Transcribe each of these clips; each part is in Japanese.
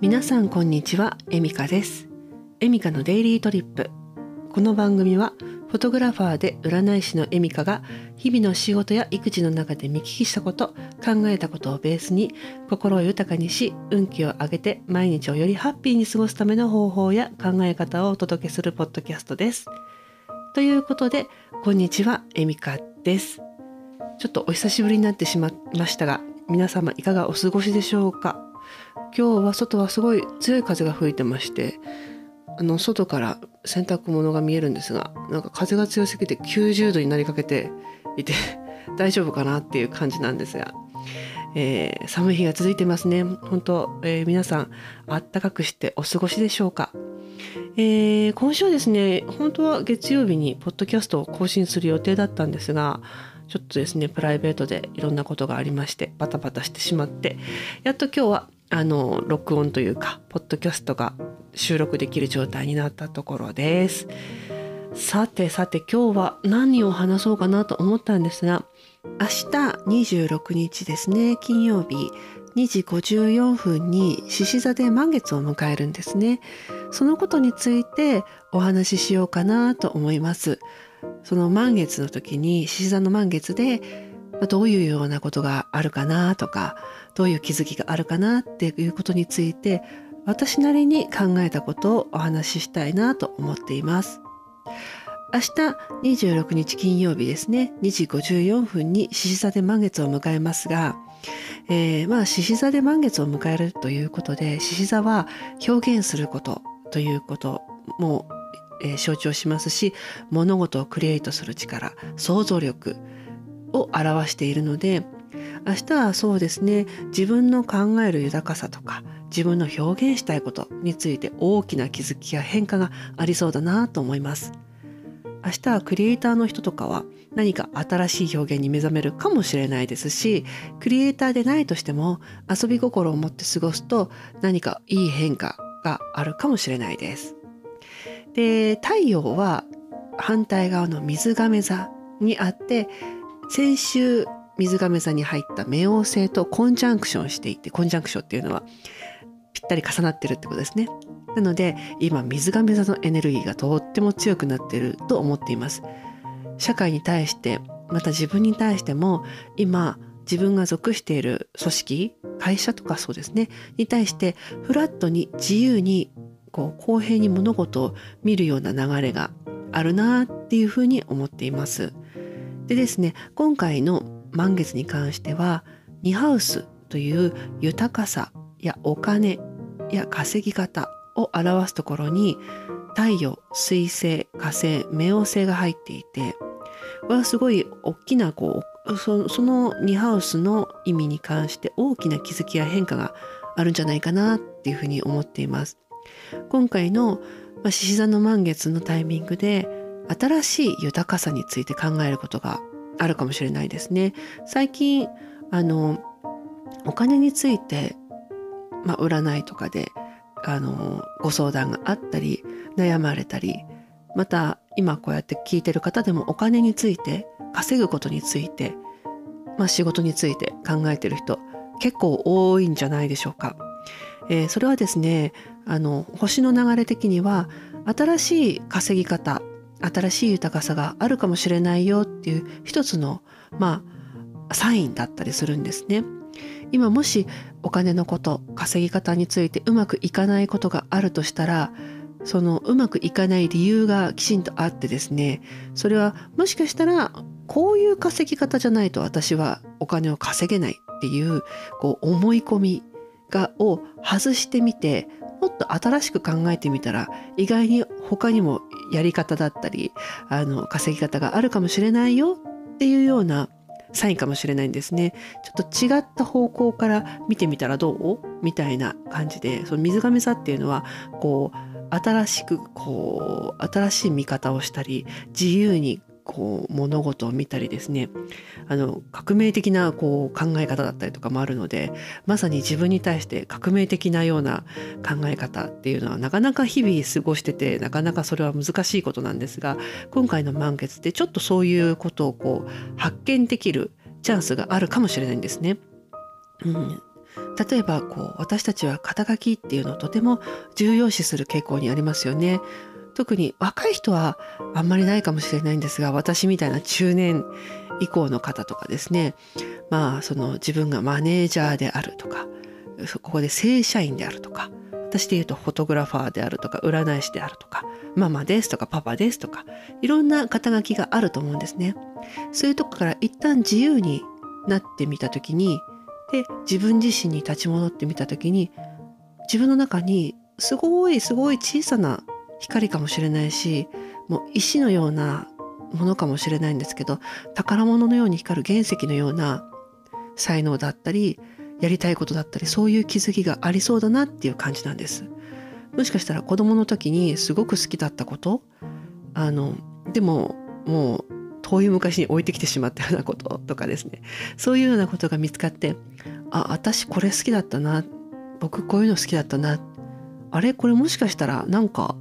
皆さんこんにちはエミカです。エミカのデイリートリップ。この番組はフォトグラファーで占い師のエミカが日々の仕事や育児の中で見聞きしたこと考えたことをベースに心を豊かにし運気を上げて毎日をよりハッピーに過ごすための方法や考え方をお届けするポッドキャストです。ということでこんにちはエミカです。ちょっとお久しぶりになってしまいましたが皆様いかがお過ごしでしょうか？今日は外はすごい強い風が吹いてましてあの外から洗濯物が見えるんですがなんか風が強すぎて90度になりかけていて 大丈夫かなっていう感じなんですが、えー、寒い日が続いてますね。本当、えー、皆さんあったかくしてお過ごしでしょうか、えー、今週はですね本当は月曜日にポッドキャストを更新する予定だったんですがちょっとですねプライベートでいろんなことがありましてバタバタしてしまってやっと今日はあの録音というかポッドキャストが収録できる状態になったところです。さてさて今日は何を話そうかなと思ったんですが明日26日ですね金曜日2時54分に獅子座で満月を迎えるんですね。そのことについてお話ししようかなと思います。その満月の時に獅子座の満月でどういうようなことがあるかなとかどういう気づきがあるかなっていうことについて私なりに考えたことをお話ししたいなと思っています。明日26日金曜日ですね2時54分に獅子座で満月を迎えますが、えー、まあ獅子座で満月を迎えるということで獅子座は表現することということも、えー、象徴しますし物事をクリエイトする力想像力を表しているので明日はそうですね自分の考える豊かさとか自分の表現したいことについて大きな気づきや変化がありそうだなと思います。明日はクリエイターの人とかは何か新しい表現に目覚めるかもしれないですしクリエイターでないとしても遊び心を持って過ごすと何かいい変化があるかもしれないです。で太陽は反対側の水亀座にあって先週水亀座に入った冥王星とコンジャンクションしていてコンジャンクションっていうのはぴったり重なってるってことですね。なので今水亀座のエネルギーがとっても強くなってると思っています。社会に対してまた自分に対しても今自分が属している組織会社とかそうですねに対してフラットに自由にこう公平に物事を見るような流れがあるなっていうふうに思っています。でですね今回の満月に関してはニハウスという豊かさやお金や稼ぎ方を表すところに太陽水星火星冥王星が入っていてこれはすごい大きなこうそそのニハウスの意味に関して大きな気づきや変化があるんじゃないかなっていうふうに思っています。今回の獅子座の満月のタイミングで新しい豊かさについて考えることがあるかもしれないですね。最近あのお金について、まあ、占いとかであのご相談があったり悩まれたりまた今こうやって聞いてる方でもお金について稼ぐことについて、まあ、仕事について考えてる人結構多いんじゃないでしょうか。えー、それはですねあの星の流れ的には新しい稼ぎ方新しい豊かさがあるかもしれないよっていう一つのまあサインだったりするんですね。今もしお金のこと稼ぎ方についてうまくいかないことがあるとしたらそのうまくいかない理由がきちんとあってですねそれはもしかしたらこういう稼ぎ方じゃないと私はお金を稼げないっていうこう思い込みがを外してみてもっと新しく考えてみたら意外に他にもやり方だったりあの稼ぎ方があるかもしれないよっていうようなサインかもしれないんですね。ちょっと違った方向から見てみたらどう？みたいな感じでその水亀座っていうのはこう新しくこう新しい見方をしたり自由にこう物事を見たりですねあの革命的なこう考え方だったりとかもあるのでまさに自分に対して革命的なような考え方っていうのはなかなか日々過ごしててなかなかそれは難しいことなんですが今回の満月ってちょっとそういうことをこう発見できるチャンスがあるかもしれないんですね。うん例えばこう私たちは肩書きっていうのをとても重要視する傾向にありますよね。特に若い人はあんまりないかもしれないんですが私みたいな中年以降の方とかですねまあその自分がマネージャーであるとかここで正社員であるとか私で言うとフォトグラファーであるとか占い師であるとかママですとかパパですとかいろんな肩書きがあると思うんですね。そういうとこから一旦自由になってみた時にで自分自身に立ち戻ってみた時に自分の中にすごいすごい小さな光かもしれないしもう石のようなものかもしれないんですけど宝物のように光る原石のような才能だったりやりたいことだったりそういう気づきがありそうだなっていう感じなんです。もしかしたら子供の時にすごく好きだったことあのでももう遠い昔に置いてきてしまったようなこととかですね。そういうようなことが見つかってあ私これ好きだったな。僕こういうの好きだったな。あれ？これもしかしたらなんか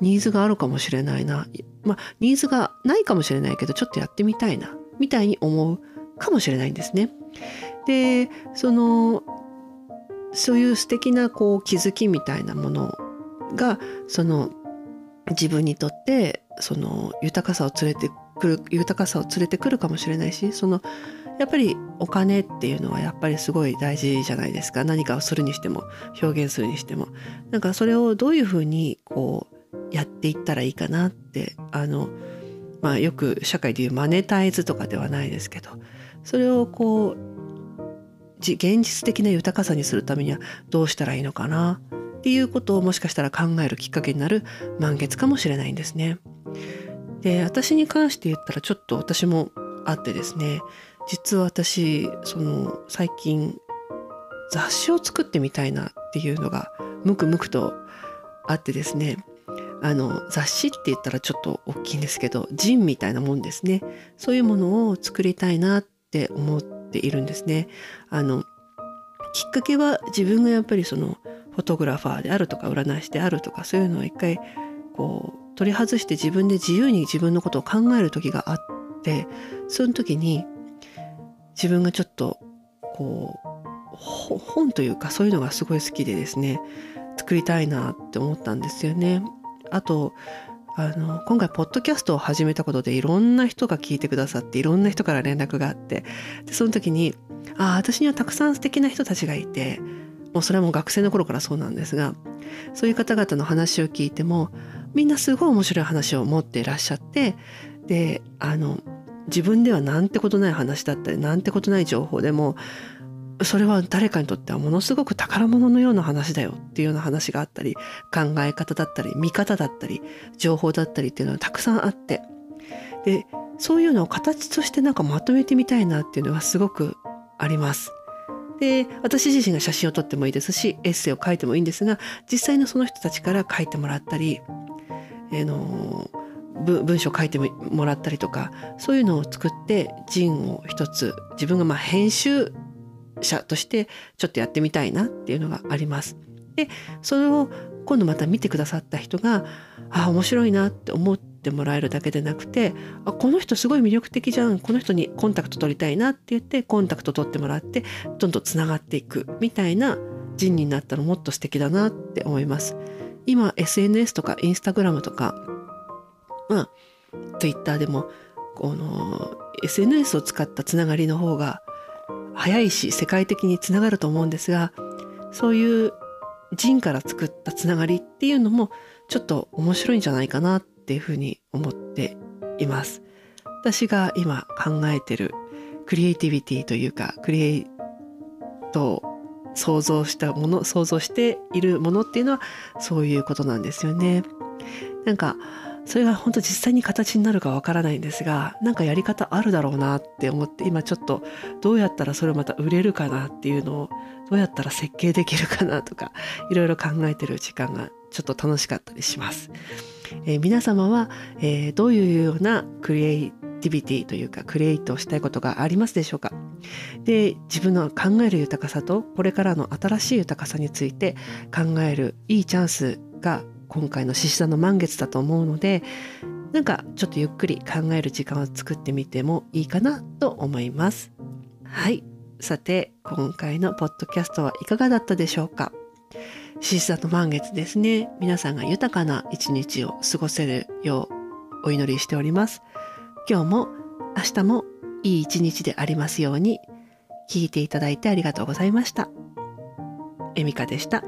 ニーズがあるかもしれないな。まあニーズがないかもしれないけどちょっとやってみたいなみたいに思うかもしれないんですね。でそのそういう素敵なこう気づきみたいなものがその自分にとってその豊かさを連れてくる豊かさを連れてくるかもしれないしそのやっぱりお金っていうのはやっぱりすごい大事じゃないですか。何かをするにしても表現するにしても。なんかそれをどういうふうにこうやっていったらいいかなってあのまあよく社会でいうマネタイズとかではないですけどそれをこう現実的な豊かさにするためにはどうしたらいいのかなっていうことをもしかしたら考えるきっかけになる満月かもしれないんですね。で私に関して言ったらちょっと私もあってですね実は私その最近雑誌を作ってみたいなっていうのがムクムクとあってですねあの雑誌って言ったらちょっと大きいんですけどジンみたいなもんですねそういうものを作りたいなって思っているんですねあのきっかけは自分がやっぱりそのフォトグラファーであるとか占い師であるとかそういうのを一回こう取り外して自分で自由に自分のことを考える時があってその時に自分がちょっとこう本というかそういうのがすごい好きでですね作りたいなって思ったんですよね。あとあの今回ポッドキャストを始めたことでいろんな人が聞いてくださっていろんな人から連絡があってでその時にあ私にはたくさん素敵な人たちがいてもうそれはもう学生の頃からそうなんですがそういう方々の話を聞いてもみんなすごい面白い話を持っていらっしゃってであの自分ではなんてことない話だったりなんてことない情報でもそれは誰かにとってはものすごく宝物のような話だよっていうような話があったり考え方だったり見方だったり情報だったりっていうのはたくさんあってでそういうのを形としてなんかまとめてみたいなっていうのはすごくあります。で私自身が写真を撮ってもいいですしエッセイを書いてもいいんですが実際のその人たちから書いてもらったり、えー、の文章を書いてもらったりとかそういうのを作ってジンを一つ自分がまあ編集者としてちょっとやってみたいなっていうのがあります。でそれを今度また見てくださった人があ面白いなって思ってもらえるだけでなくてあこの人すごい魅力的じゃんこの人にコンタクト取りたいなって言ってコンタクト取ってもらってどんどんつながっていくみたいな人になったらもっと素敵だなって思います。今 SNS とかインスタグラムとかまあ Twitter でもこの SNS を使ったつながりの方が早いし世界的につながると思うんですがそういう人から作ったつながりっていうのもちょっと面白いんじゃないかなっていうふうに思っています。私が今考えてるクリエイティビティというかクリエイトを想像したもの想像しているものっていうのはそういうことなんですよね。なんかそれが本当実際に形になるかわからないんですがなんかやり方あるだろうなって思って今ちょっとどうやったらそれをまた売れるかなっていうのをどうやったら設計できるかなとかいろいろ考えてる時間がちょっと楽しかったりします。えー、皆様は、えー、どういうようなクリエイティビティというかクリエイトをしたいことがありますでしょうか？で自分の考える豊かさとこれからの新しい豊かさについて考えるいいチャンスが今回の獅子座の満月だと思うのでなんかちょっとゆっくり考える時間を作ってみてもいいかなと思います。はい。さて今回のポッドキャストはいかがだったでしょうか？獅子座の満月ですね。皆さんが豊かな一日を過ごせるようお祈りしております。今日も明日もいい一日でありますように聞いていただいてありがとうございました。エミカでした。